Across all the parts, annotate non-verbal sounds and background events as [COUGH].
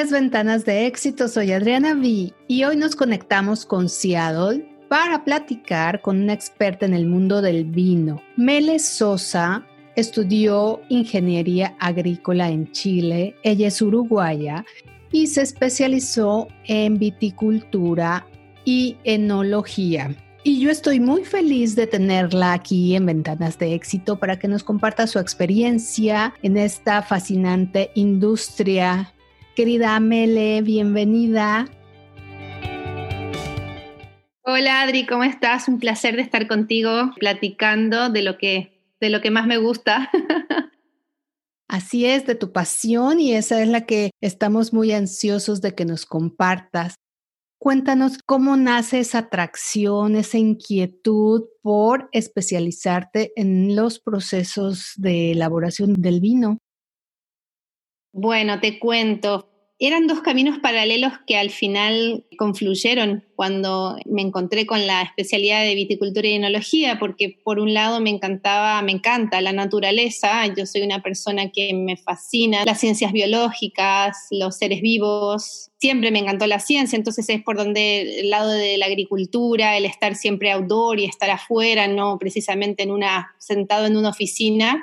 es Ventanas de Éxito, soy Adriana V y hoy nos conectamos con Seattle para platicar con una experta en el mundo del vino. Mele Sosa estudió ingeniería agrícola en Chile, ella es uruguaya y se especializó en viticultura y enología. Y yo estoy muy feliz de tenerla aquí en Ventanas de Éxito para que nos comparta su experiencia en esta fascinante industria. Querida Amele, bienvenida. Hola Adri, ¿cómo estás? Un placer de estar contigo platicando de lo que, de lo que más me gusta. [LAUGHS] Así es, de tu pasión y esa es la que estamos muy ansiosos de que nos compartas. Cuéntanos cómo nace esa atracción, esa inquietud por especializarte en los procesos de elaboración del vino. Bueno, te cuento eran dos caminos paralelos que al final confluyeron cuando me encontré con la especialidad de viticultura y enología, porque por un lado me encantaba, me encanta la naturaleza, yo soy una persona que me fascina las ciencias biológicas, los seres vivos, siempre me encantó la ciencia, entonces es por donde el lado de la agricultura, el estar siempre outdoor y estar afuera, no precisamente en una sentado en una oficina.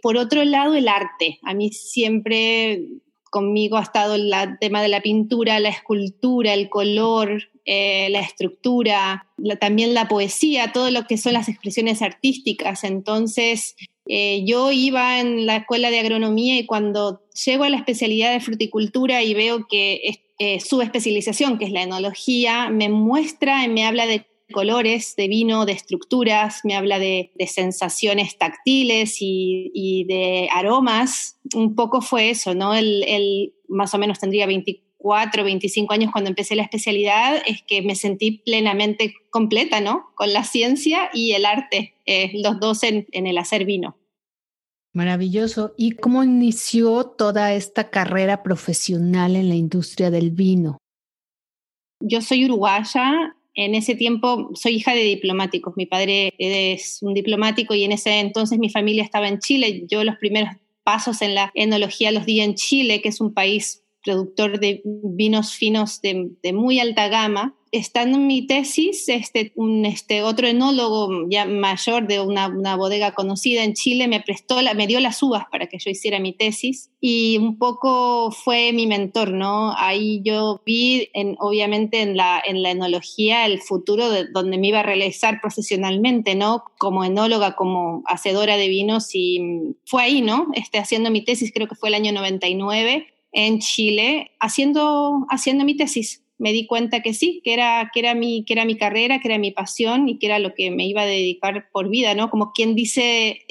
Por otro lado, el arte. A mí siempre conmigo ha estado el tema de la pintura, la escultura, el color, eh, la estructura, también la poesía, todo lo que son las expresiones artísticas. Entonces, eh, yo iba en la escuela de agronomía y cuando llego a la especialidad de fruticultura y veo que eh, su especialización, que es la enología, me muestra y me habla de colores, de vino, de estructuras, me habla de, sensaciones táctiles y, de aromas. Un poco fue eso, ¿no? El, más o menos tendría 24, 25 años cuando empecé la especialidad, es que me sentí plenamente completa, ¿no? Con la ciencia y el arte, eh, los dos en, en el hacer vino. Maravilloso. ¿Y cómo inició toda esta carrera profesional en la industria del vino? Yo soy uruguaya, en ese tiempo soy hija de diplomáticos, mi padre es un diplomático y en ese entonces mi familia estaba en Chile. Yo los primeros pasos en la enología los di en Chile, que es un país productor de vinos finos de, de muy alta gama estando en mi tesis, este, un, este, otro enólogo ya mayor de una, una, bodega conocida en Chile me prestó, la, me dio las uvas para que yo hiciera mi tesis y un poco fue mi mentor, ¿no? Ahí yo vi, en, obviamente, en la, en la enología el futuro de donde me iba a realizar profesionalmente, ¿no? Como enóloga, como hacedora de vinos y fue ahí, ¿no? Este, haciendo mi tesis, creo que fue el año 99 en Chile, haciendo, haciendo mi tesis me di cuenta que sí, que era, que, era mi, que era mi carrera, que era mi pasión y que era lo que me iba a dedicar por vida, ¿no? Como quien dice,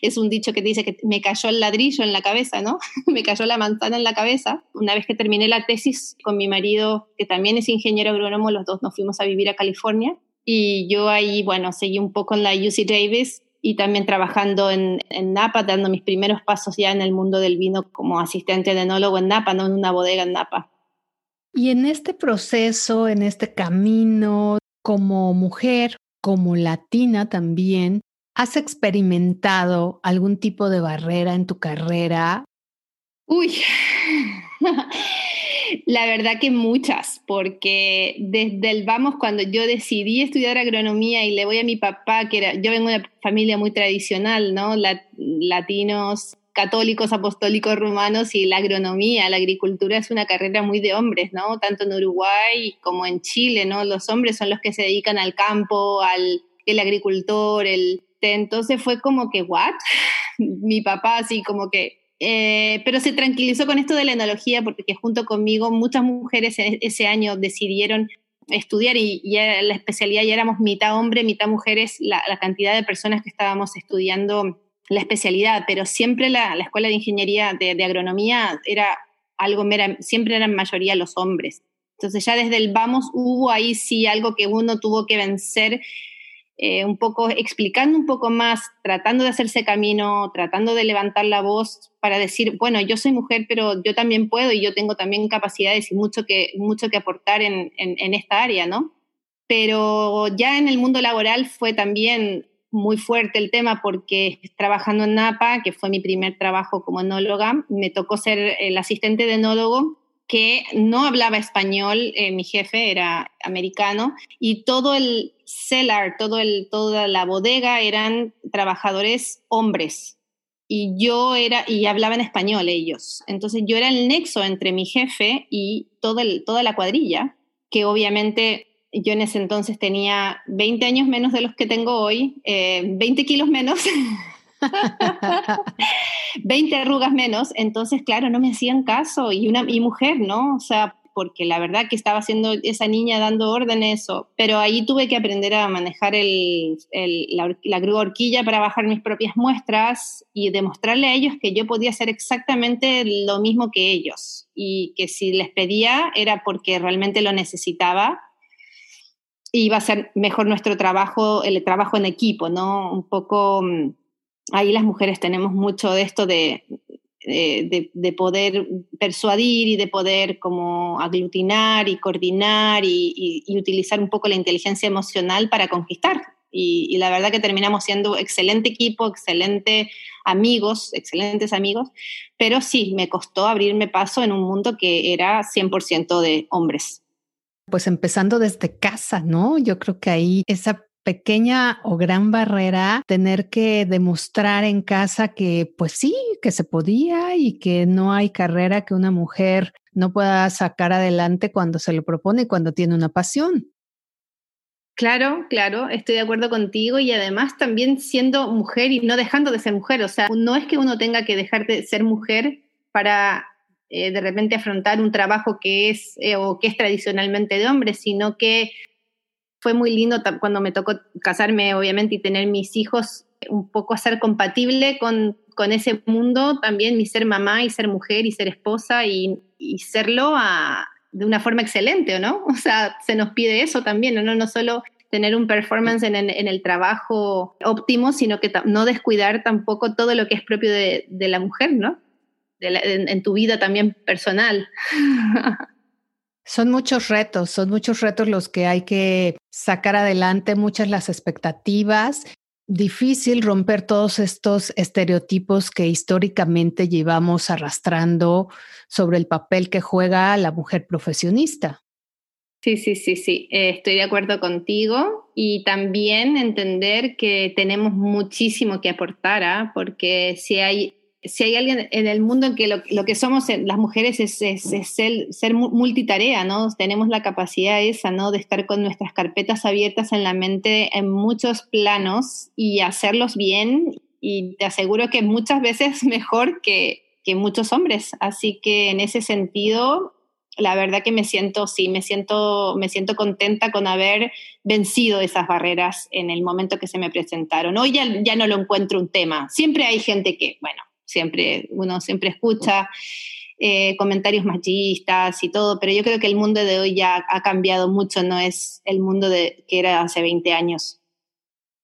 es un dicho que dice que me cayó el ladrillo en la cabeza, ¿no? [LAUGHS] me cayó la manzana en la cabeza. Una vez que terminé la tesis con mi marido, que también es ingeniero agrónomo, los dos nos fuimos a vivir a California y yo ahí, bueno, seguí un poco en la UC Davis y también trabajando en, en, Napa, dando mis primeros pasos ya en el mundo del vino como asistente de enólogo en Napa, no en una bodega en Napa. Y en este proceso, en este camino, como mujer, como latina también, ¿has experimentado algún tipo de barrera en tu carrera? Uy, [LAUGHS] la verdad que muchas, porque desde el vamos, cuando yo decidí estudiar agronomía y le voy a mi papá, que era, yo vengo de una familia muy tradicional, ¿no? latinos, católicos, apostólicos romanos y la agronomía, la agricultura es una carrera muy de hombres, ¿no? Tanto en Uruguay como en Chile, ¿no? Los hombres son los que se dedican al campo, al el agricultor, el... Entonces fue como que, ¿what? [LAUGHS] Mi papá así como que... Eh, pero se tranquilizó con esto de la enología porque junto conmigo muchas mujeres ese año decidieron estudiar y, la especialidad ya éramos mitad hombre, mitad mujeres, la cantidad de personas que estábamos estudiando la especialidad, pero siempre la, escuela de ingeniería de, agronomía era algo, mera, siempre eran mayoría los hombres. Entonces ya desde el vamos hubo ahí sí algo que uno tuvo que vencer, eh, un poco explicando un poco más, tratando de hacerse camino, tratando de levantar la voz para decir, bueno, yo soy mujer, pero yo también puedo y yo tengo también capacidades y mucho que, mucho que aportar en, en esta área, ¿no? Pero ya en el mundo laboral fue también muy fuerte el tema porque trabajando en Napa, que fue mi primer trabajo como enóloga, me tocó ser el asistente de enólogo que no hablaba español, eh, mi jefe era americano, y todo el cellar, todo el, toda la bodega eran trabajadores hombres. Y yo era, y hablaban español ellos. Entonces yo era el nexo entre mi jefe y todo el, toda la cuadrilla, que obviamente yo en ese entonces tenía 20 años menos de los que tengo hoy, 20 eh, kilos menos. [LAUGHS] 20 arrugas menos, entonces, claro, no me hacían caso. Y una y mujer, ¿no? O sea, porque la verdad que estaba haciendo esa niña dando órdenes, pero ahí tuve que aprender a manejar el, la, la grúa horquilla para bajar mis propias muestras y demostrarle a ellos que yo podía hacer exactamente lo mismo que ellos y que si les pedía era porque realmente lo necesitaba iba a ser mejor nuestro trabajo, el trabajo en equipo, ¿no? Un poco mm, ahí las mujeres tenemos mucho de esto de, de, poder persuadir y de poder como aglutinar y coordinar y, utilizar un poco la inteligencia emocional para conquistar. Y, la verdad que terminamos siendo excelente equipo, excelente amigos, excelentes amigos, pero sí, me costó abrirme paso en un mundo que era 100% de hombres. Pues empezando desde casa, ¿no? Yo creo que ahí esa pequeña o gran barrera tener que demostrar en casa que pues sí, que se podía y que no hay carrera que una mujer no pueda sacar adelante cuando se lo propone y cuando tiene una pasión. Claro, claro, estoy de acuerdo contigo y además también siendo mujer y no dejando de ser mujer, o sea, no es que uno tenga que dejar de ser mujer para eh, de repente afrontar un trabajo que es eh, o que es tradicionalmente de hombres, sino que fue muy lindo cuando me tocó casarme, obviamente, y tener mis hijos, un poco ser compatible con, con ese mundo, también mi ser mamá y ser mujer y ser esposa y, y serlo de una forma excelente, ¿no? [LAUGHS] O sea, se nos pide eso también, ¿no? No solo tener un performance en, el trabajo óptimo, sino que no descuidar tampoco todo lo que es propio de la mujer, ¿no? En, tu vida también personal. [LAUGHS] Son muchos retos, son muchos retos los que hay que sacar adelante, muchas las expectativas. Difícil romper todos estos estereotipos que históricamente llevamos arrastrando sobre el papel que juega la mujer profesionista. Sí, sí, sí, sí, eh, estoy de acuerdo contigo y también entender que tenemos muchísimo que aportar, ¿ah? porque si hay si hay alguien en el mundo en que lo, que somos las mujeres es, ser, multitarea, ¿no? Tenemos la capacidad esa, ¿no? De estar con nuestras carpetas abiertas en la mente en muchos planos y hacerlos bien y te aseguro que muchas veces [LAUGHS] mejor que, que muchos hombres. Así que en ese sentido, la verdad que me siento, sí, me siento, me siento contenta con haber vencido esas barreras en el momento que se me presentaron. Hoy ya, ya no lo encuentro un tema. Siempre hay gente que, bueno, siempre, uno siempre escucha eh, comentarios machistas y todo, pero yo creo que el mundo de hoy ya ha cambiado mucho, no es el mundo de, que era hace 20 años.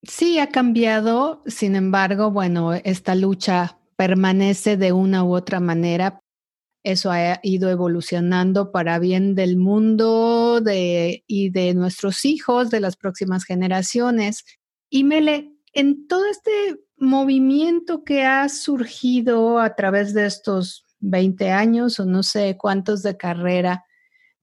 Sí, ha cambiado, sin embargo, bueno, esta lucha permanece de una u otra manera. Eso ha ido evolucionando para bien del mundo de, y de nuestros hijos, de las próximas generaciones. Y Mele, en todo este movimiento que ha surgido a través de estos 20 años o no sé cuántos de carrera,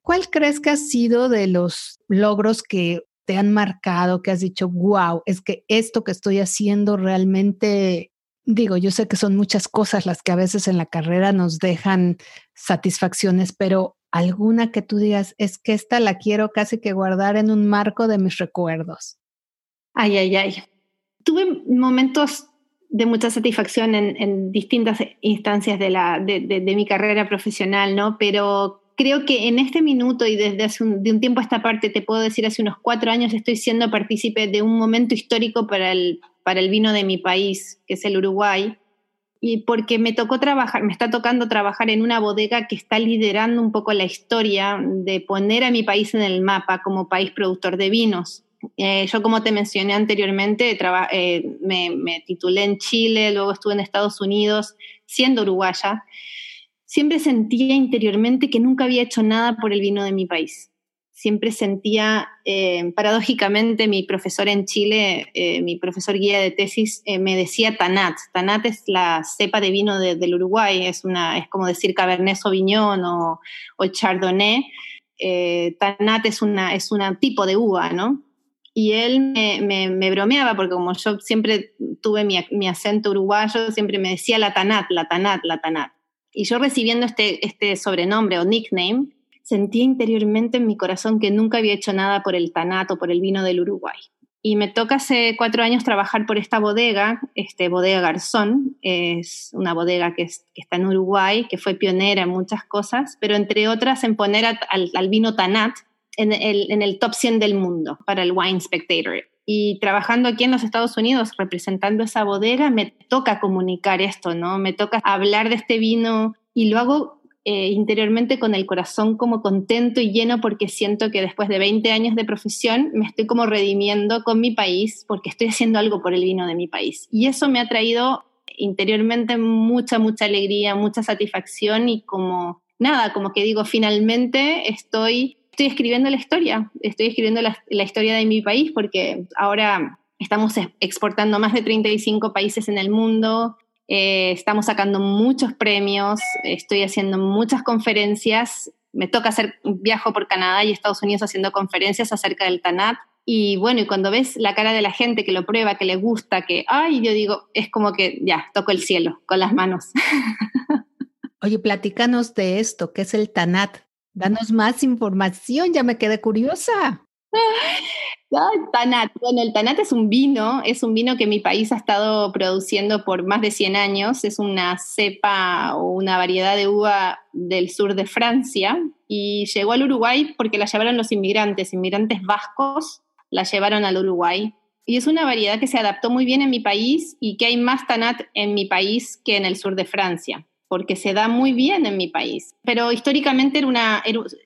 ¿cuál crees que ha sido de los logros que te han marcado, que has dicho, wow, es que esto que estoy haciendo realmente, digo, yo sé que son muchas cosas las que a veces en la carrera nos dejan satisfacciones, pero alguna que tú digas, es que esta la quiero casi que guardar en un marco de mis recuerdos. Ay, ay, ay. Tuve momentos de mucha satisfacción en, distintas instancias de, la, de, mi carrera profesional, ¿no? Pero creo que en este minuto y desde hace un, de un tiempo a esta parte, te puedo decir, hace unos cuatro años estoy siendo partícipe de un momento histórico para el, para el vino de mi país, que es el Uruguay, y porque me tocó trabajar, me está tocando trabajar en una bodega que está liderando un poco la historia de poner a mi país en el mapa como país productor de vinos. Eh, yo, como te mencioné anteriormente, eh, me, titulé en Chile, luego estuve en Estados Unidos, siendo uruguaya. Siempre sentía interiormente que nunca había hecho nada por el vino de mi país. siempre sentía, eh, paradójicamente, mi profesor en Chile, eh, mi profesor guía de tesis, eh, me decía Tanat. Tanat es la cepa de vino del Uruguay, es, una, es como decir Cabernet Sauvignon o, o Chardonnay. Tanat es un es una tipo de uva, ¿no? Y él me, me, bromeaba porque como yo siempre tuve mi, acento uruguayo, siempre me decía la Tanat, la Tanat, la Tanat. Y yo recibiendo este, este sobrenombre o nickname, sentía interiormente en mi corazón que nunca había hecho nada por el tanato, por el vino del Uruguay. Y me toca hace cuatro años trabajar por esta bodega, este Bodega Garzón, es una bodega que, está en Uruguay, que fue pionera en muchas cosas, pero entre otras en poner al, vino Tanat en el, en el top 100 del mundo para el Wine Spectator. Y trabajando aquí en los Estados Unidos, representando esa bodega, me toca comunicar esto, ¿no? Me toca hablar de este vino y lo hago eh, interiormente con el corazón como contento y lleno porque siento que después de 20 años de profesión me estoy como redimiendo con mi país porque estoy haciendo algo por el vino de mi país. Y eso me ha traído interiormente mucha, mucha alegría, mucha satisfacción y como nada, como que digo, finalmente estoy, estoy escribiendo la historia, estoy escribiendo la, historia de mi país porque ahora estamos exportando más de 35 países en el mundo, eh, estamos sacando muchos premios, estoy haciendo muchas conferencias. Me toca hacer un viaje por Canadá y Estados Unidos haciendo conferencias acerca del TANAT. Y bueno, y cuando ves la cara de la gente que lo prueba, que le gusta, que, ay, yo digo, es como que ya, toco el cielo con las manos. [LAUGHS] Oye, platícanos de esto, ¿qué es el TANAT? Danos más información, ya me quedé curiosa. [LAUGHS] Tanat. Bueno, el Tanat es un vino, es un vino que mi país ha estado produciendo por más de 100 años. Es una cepa o una variedad de uva del sur de Francia y llegó al Uruguay porque la llevaron los inmigrantes, inmigrantes vascos, la llevaron al Uruguay. Y es una variedad que se adaptó muy bien en mi país y que hay más Tanat en mi país que en el sur de Francia porque se da muy bien en mi país. Pero históricamente era una,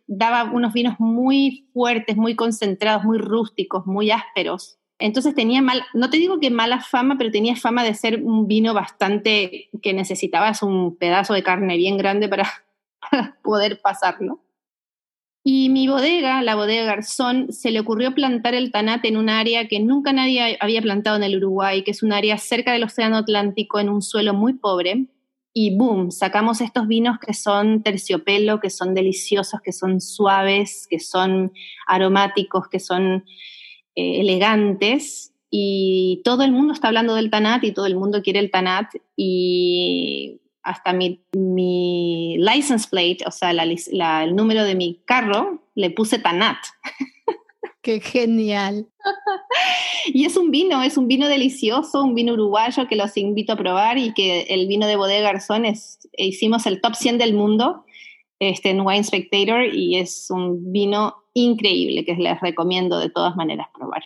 daba unos vinos muy fuertes, muy concentrados, muy rústicos, muy ásperos. Entonces tenía mal, no te digo que mala fama, pero tenía fama de ser un vino bastante que necesitabas un pedazo de carne bien grande para, [LAUGHS] poder pasarlo. Y mi bodega, la bodega Garzón, se le ocurrió plantar el tanate en un área que nunca nadie había plantado en el Uruguay, que es un área cerca del Océano Atlántico en un suelo muy pobre, y boom, sacamos estos vinos que son terciopelo, que son deliciosos, que son suaves, que son aromáticos, que son eh, elegantes. Y todo el mundo está hablando del Tanat y todo el mundo quiere el Tanat. Y hasta mi, mi license plate, o sea, el número de mi carro, le puse Tanat. [LAUGHS] Qué genial. [LAUGHS] y es un vino, es un vino delicioso, un vino uruguayo que los invito a probar y que el vino de Bodega Garzón es, hicimos el top 100 del mundo este, en Wine Spectator y es un vino increíble que les recomiendo de todas maneras probar.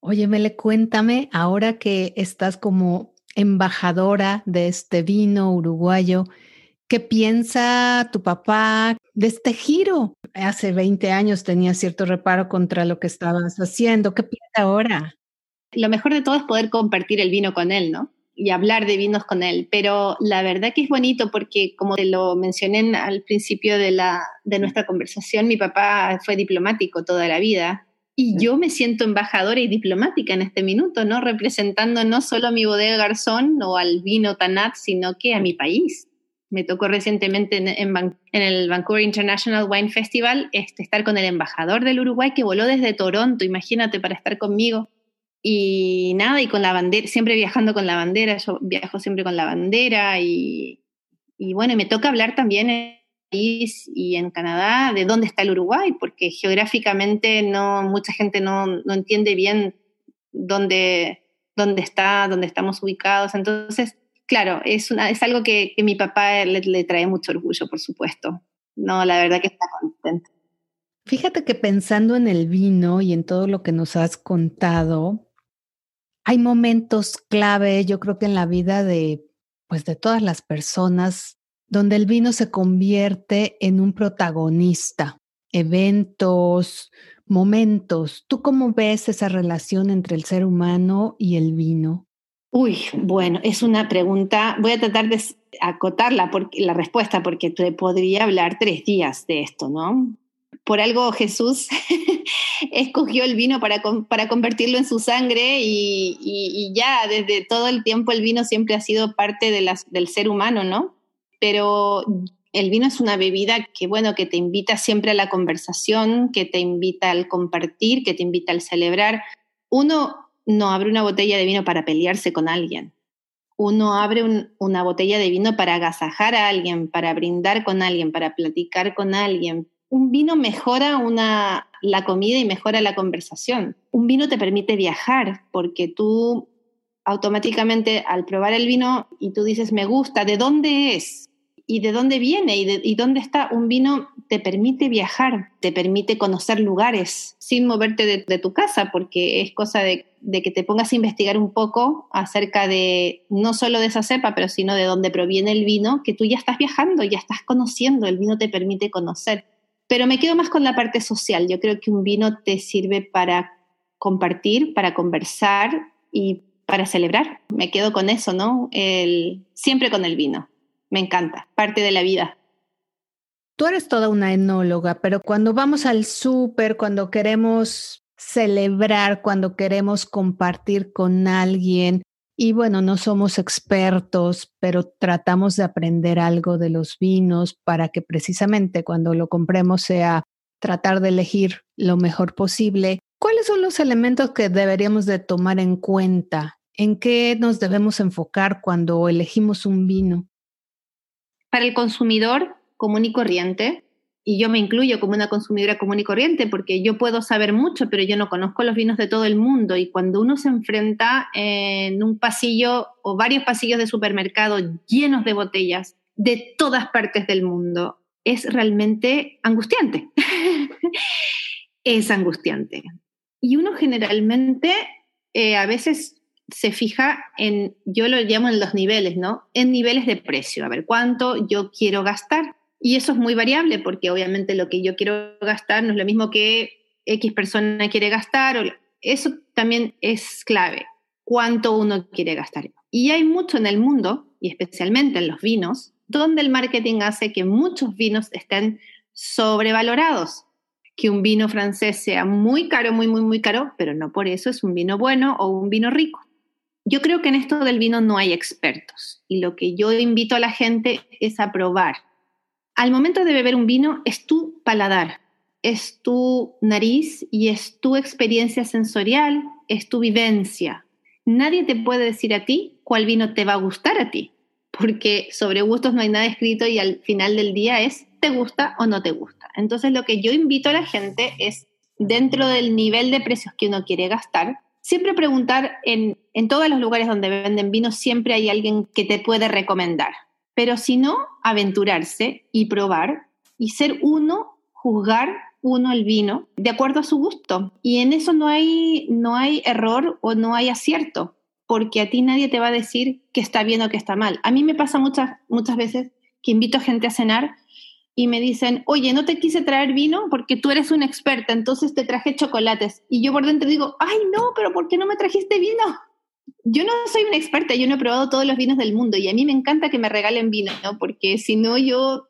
Oye, Mele, cuéntame, ahora que estás como embajadora de este vino uruguayo, ¿qué piensa tu papá de este giro? hace 20 años tenía cierto reparo contra lo que estabas haciendo. ¿Qué piensa ahora? Lo mejor de todo es poder compartir el vino con él, ¿no? Y hablar de vinos con él. Pero la verdad que es bonito porque, como te lo mencioné al principio de, la, de nuestra conversación, mi papá fue diplomático toda la vida. Y yo me siento embajadora y diplomática en este minuto, ¿no? Representando no solo a mi bodega Garzón o al vino Tanat, sino que a mi país me tocó recientemente en, el Vancouver International Wine Festival este, estar con el embajador del Uruguay que voló desde Toronto, imagínate, para estar conmigo. Y nada, y con la bandera, siempre viajando con la bandera, yo viajo siempre con la bandera y, y bueno, me toca hablar también en país y en Canadá de dónde está el Uruguay, porque geográficamente no, mucha gente no, no entiende bien dónde, dónde está, dónde estamos ubicados. Entonces, claro, es, una, es algo que, que mi papá le, trae mucho orgullo, por supuesto. No, la verdad que está contento. Fíjate que pensando en el vino y en todo lo que nos has contado, hay momentos clave, yo creo que en la vida de, pues de todas las personas, donde el vino se convierte en un protagonista, eventos, momentos. ¿Tú cómo ves esa relación entre el ser humano y el vino? Uy, bueno, es una pregunta, voy a tratar de acotarla porque, la respuesta porque te podría hablar tres días de esto, ¿no? por algo Jesús [LAUGHS] escogió el vino para, para convertirlo en su sangre y, ya desde todo el tiempo el vino siempre ha sido parte del ser humano, ¿no? Pero el vino es una bebida que, bueno, que te invita siempre a la conversación, que te invita al compartir, que te invita al celebrar. Uno no abre una botella de vino para pelearse con alguien. Uno abre una botella de vino para agasajar a alguien, para brindar con alguien, para platicar con alguien, un vino mejora la comida y mejora la conversación. Un vino te permite viajar porque tú automáticamente al probar el vino y tú dices, me gusta, ¿de dónde es? ¿Y de dónde viene? ¿Y, de, dónde está? Un vino te permite viajar, te permite conocer lugares sin moverte de, tu casa, porque es cosa de, de, que te pongas a investigar un poco acerca de no solo de esa cepa, pero sino de dónde proviene el vino, que tú ya estás viajando, ya estás conociendo, el vino te permite conocer. Pero me quedo más con la parte social. Yo creo que un vino te sirve para compartir, para conversar y para celebrar. Me quedo con eso, ¿no? El, siempre con el vino. Me encanta, parte de la vida. Tú eres toda una enóloga, pero cuando vamos al súper, cuando queremos celebrar, cuando queremos compartir con alguien, y bueno, no somos expertos, pero tratamos de aprender algo de los vinos para que precisamente cuando lo compremos sea tratar de elegir lo mejor posible. ¿Cuáles son los elementos que deberíamos de tomar en cuenta? ¿En qué nos debemos enfocar cuando elegimos un vino? Para el consumidor común y corriente, y yo me incluyo como una consumidora común y corriente porque yo puedo saber mucho, pero yo no conozco los vinos de todo el mundo y cuando uno se enfrenta en un pasillo o varios pasillos de supermercado llenos de botellas de todas partes del mundo, es realmente angustiante. [LAUGHS] es angustiante. Y uno generalmente eh, a veces se fija en, yo lo llamo en los niveles, ¿no? En niveles de precio, a ver cuánto yo quiero gastar y eso es muy variable porque obviamente lo que yo quiero gastar no es lo mismo que X persona quiere gastar. Eso también es clave, cuánto uno quiere gastar. Y hay mucho en el mundo, y especialmente en los vinos, donde el marketing hace que muchos vinos estén sobrevalorados. Que un vino francés sea muy caro, muy, muy, muy caro, pero no por eso es un vino bueno o un vino rico. Yo creo que en esto del vino no hay expertos y lo que yo invito a la gente es a probar, al momento de beber un vino es tu paladar, es tu nariz y es tu experiencia sensorial, es tu vivencia. Nadie te puede decir a ti cuál vino te va a gustar a ti, porque sobre gustos no hay nada escrito y al final del día es te gusta o no te gusta. Entonces lo que yo invito a la gente es, dentro del nivel de precios que uno quiere gastar, siempre preguntar en, en todos los lugares donde venden vino, siempre hay alguien que te puede recomendar pero si no, aventurarse y probar y ser uno, juzgar uno el vino de acuerdo a su gusto. Y en eso no hay, no hay error o no hay acierto, porque a ti nadie te va a decir que está bien o que está mal. A mí me pasa muchas, muchas veces que invito a gente a cenar y me dicen, oye, no te quise traer vino porque tú eres una experta, entonces te traje chocolates. Y yo por dentro digo, ay, no, pero ¿por qué no me trajiste vino? yo no soy una experta, yo no he probado todos los vinos del mundo y a mí me encanta que me regalen vino, ¿no? porque si no yo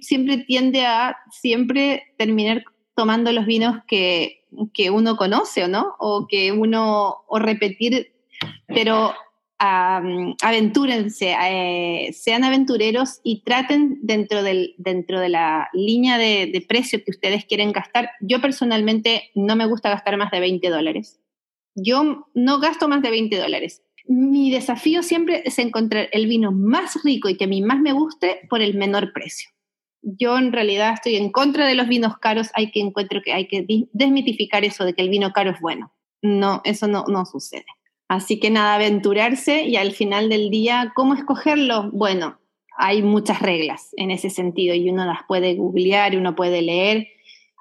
siempre tiende a siempre terminar tomando los vinos que, que uno conoce, ¿no? O que uno, o repetir, pero aventúrense, eh, sean aventureros y traten dentro, del, dentro de la línea de, de precio que ustedes quieren gastar. Yo personalmente no me gusta gastar más de 20 dólares yo no gasto más de 20 dólares. Mi desafío siempre es encontrar el vino más rico y que a mí más me guste por el menor precio. Yo en realidad estoy en contra de los vinos caros, hay que encuentro que hay que desmitificar eso de que el vino caro es bueno. No, eso no, no sucede. Así que nada, aventurarse y al final del día, ¿cómo escogerlo? Bueno, hay muchas reglas en ese sentido y uno las puede googlear, uno puede leer.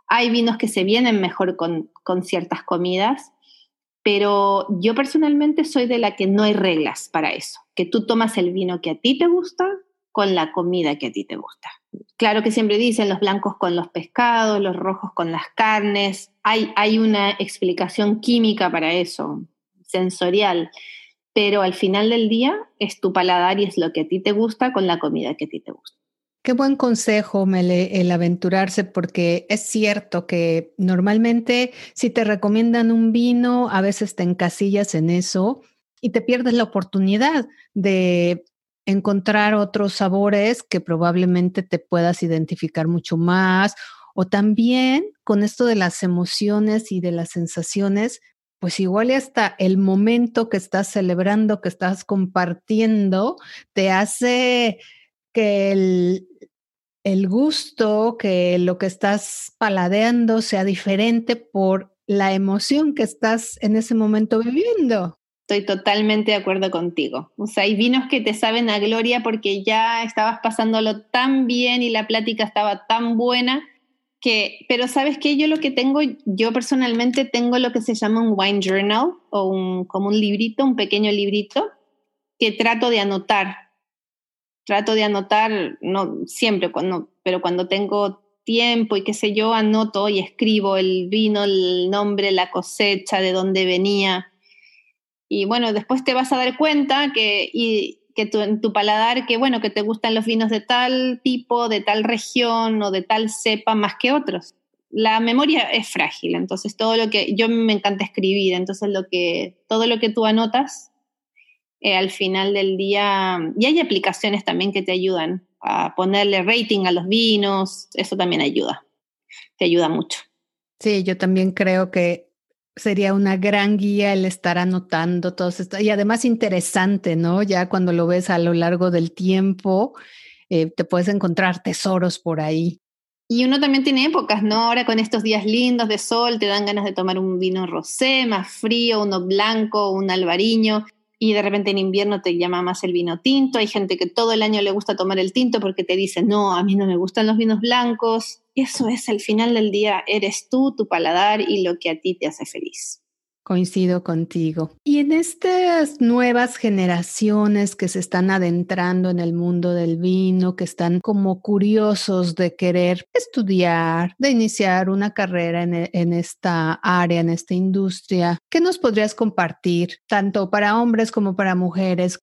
Hay vinos que se vienen mejor con, con ciertas comidas pero yo personalmente soy de la que no hay reglas para eso, que tú tomas el vino que a ti te gusta con la comida que a ti te gusta. Claro que siempre dicen los blancos con los pescados, los rojos con las carnes, hay, hay una explicación química para eso, sensorial, pero al final del día es tu paladar y es lo que a ti te gusta con la comida que a ti te gusta. Qué buen consejo, Mele, el aventurarse, porque es cierto que normalmente si te recomiendan un vino, a veces te encasillas en eso y te pierdes la oportunidad de encontrar otros sabores que probablemente te puedas identificar mucho más. O también con esto de las emociones y de las sensaciones, pues igual hasta el momento que estás celebrando, que estás compartiendo, te hace que el, el gusto, que lo que estás paladeando sea diferente por la emoción que estás en ese momento viviendo. Estoy totalmente de acuerdo contigo. O sea, hay vinos que te saben a gloria porque ya estabas pasándolo tan bien y la plática estaba tan buena que, pero sabes que yo lo que tengo, yo personalmente tengo lo que se llama un wine journal o un, como un librito, un pequeño librito que trato de anotar trato de anotar, no siempre, cuando, pero cuando tengo tiempo y qué sé yo, anoto y escribo el vino, el nombre, la cosecha, de dónde venía. Y bueno, después te vas a dar cuenta que, que tu, en tu paladar, que bueno, que te gustan los vinos de tal tipo, de tal región o de tal cepa más que otros. La memoria es frágil, entonces todo lo que yo me encanta escribir, entonces lo que todo lo que tú anotas eh, al final del día. Y hay aplicaciones también que te ayudan a ponerle rating a los vinos, eso también ayuda, te ayuda mucho. Sí, yo también creo que sería una gran guía el estar anotando todo esto y además interesante, ¿no? Ya cuando lo ves a lo largo del tiempo, eh, te puedes encontrar tesoros por ahí. Y uno también tiene épocas, ¿no? Ahora con estos días lindos de sol te dan ganas de tomar un vino rosé, más frío, uno blanco, un albariño y de repente en invierno te llama más el vino tinto. Hay gente que todo el año le gusta tomar el tinto porque te dice, no, a mí no me gustan los vinos blancos. Eso es, al final del día, eres tú, tu paladar y lo que a ti te hace feliz. Coincido contigo. Y en estas nuevas generaciones que se están adentrando en el mundo del vino, que están como curiosos de querer estudiar, de iniciar una carrera en, en esta área, en esta industria, ¿qué nos podrías compartir, tanto para hombres como para mujeres?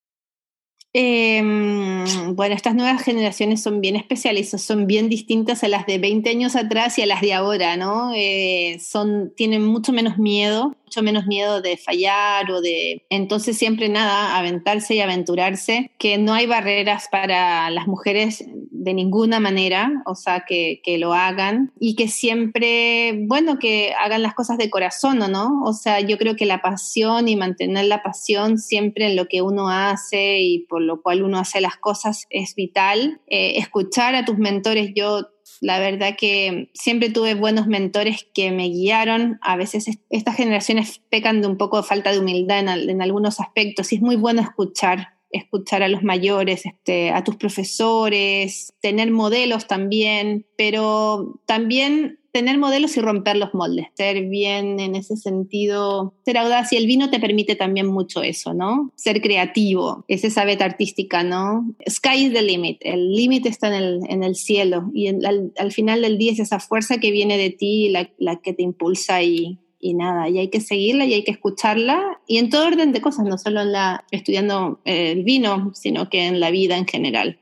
Em, bueno, estas nuevas generaciones son bien especiales, son bien distintas a las de 20 años atrás y a las de ahora, ¿no? Eh, son, tienen mucho menos miedo, mucho menos miedo de fallar o de... Entonces siempre nada, aventarse y aventurarse, que no hay barreras para las mujeres de ninguna manera, o sea, que, que lo hagan y que siempre, bueno, que hagan las cosas de corazón, ¿no? O sea, yo creo que la pasión y mantener la pasión siempre en lo que uno hace y por lo cual uno hace las cosas es vital. Eh, escuchar a tus mentores, yo la verdad que siempre tuve buenos mentores que me guiaron. A veces estas generaciones pecan de un poco de falta de humildad en, algunos aspectos y es muy bueno escuchar escuchar a los mayores, este, a tus profesores, tener modelos también, pero también tener modelos y romper los moldes, ser bien en ese sentido, ser audaz y el vino te permite también mucho eso, ¿no? Ser creativo, es esa beta artística, ¿no? Sky is the limit, el límite está en el, en el cielo y al, final del día es esa fuerza que viene de ti, la, que te impulsa y, nada, y hay que seguirla y hay que escucharla y en todo orden de cosas, no solo en la estudiando eh, el vino, sino que en la vida en general.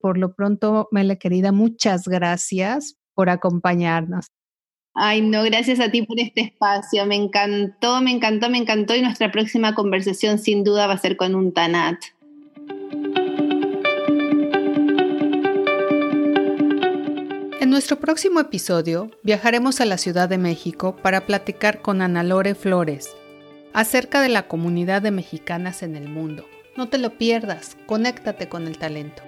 Por lo pronto, Mele querida, muchas gracias por acompañarnos. Ay, no, gracias a ti por este espacio. Me encantó, me encantó, me encantó. Y nuestra próxima conversación sin duda va a ser con un Tanat. En nuestro próximo episodio viajaremos a la Ciudad de México para platicar con Ana Lore Flores acerca de la comunidad de mexicanas en el mundo. No te lo pierdas, conéctate con el talento.